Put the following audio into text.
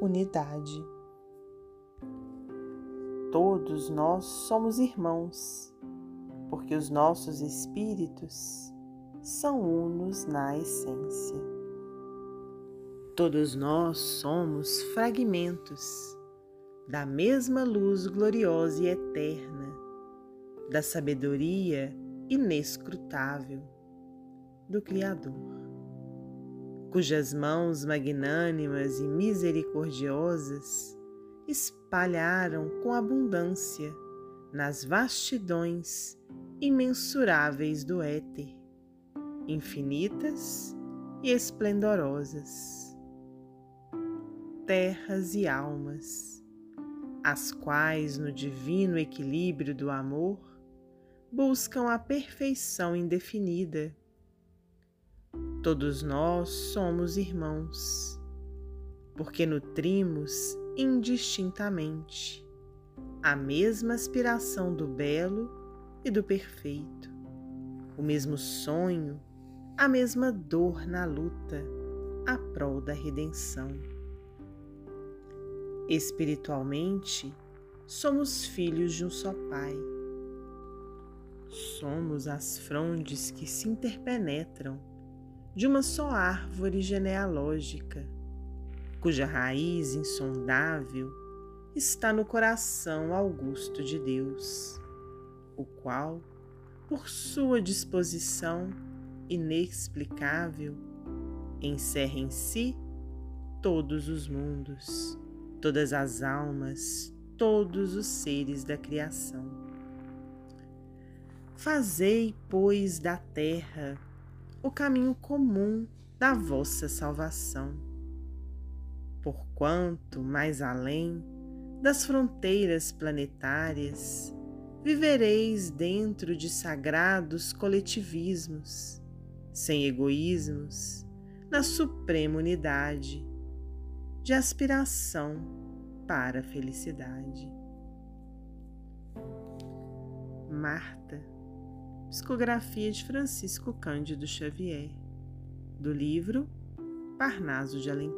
unidade. Todos nós somos irmãos, porque os nossos espíritos são unos na essência. Todos nós somos fragmentos da mesma luz gloriosa e eterna, da sabedoria inescrutável do Criador, cujas mãos magnânimas e misericordiosas espalharam com abundância nas vastidões imensuráveis do éter, infinitas e esplendorosas, terras e almas as quais, no divino equilíbrio do amor, buscam a perfeição indefinida. Todos nós somos irmãos, porque nutrimos indistintamente a mesma aspiração do belo e do perfeito, o mesmo sonho, a mesma dor na luta, a prol da redenção. Espiritualmente, somos filhos de um só Pai. Somos as frondes que se interpenetram de uma só árvore genealógica, cuja raiz insondável está no coração augusto de Deus, o qual, por sua disposição inexplicável, encerra em si todos os mundos todas as almas, todos os seres da criação. Fazei, pois, da terra o caminho comum da vossa salvação. Porquanto, mais além das fronteiras planetárias, vivereis dentro de sagrados coletivismos, sem egoísmos, na suprema unidade de aspiração para a felicidade. Marta, psicografia de Francisco Cândido Xavier, do livro Parnaso de Além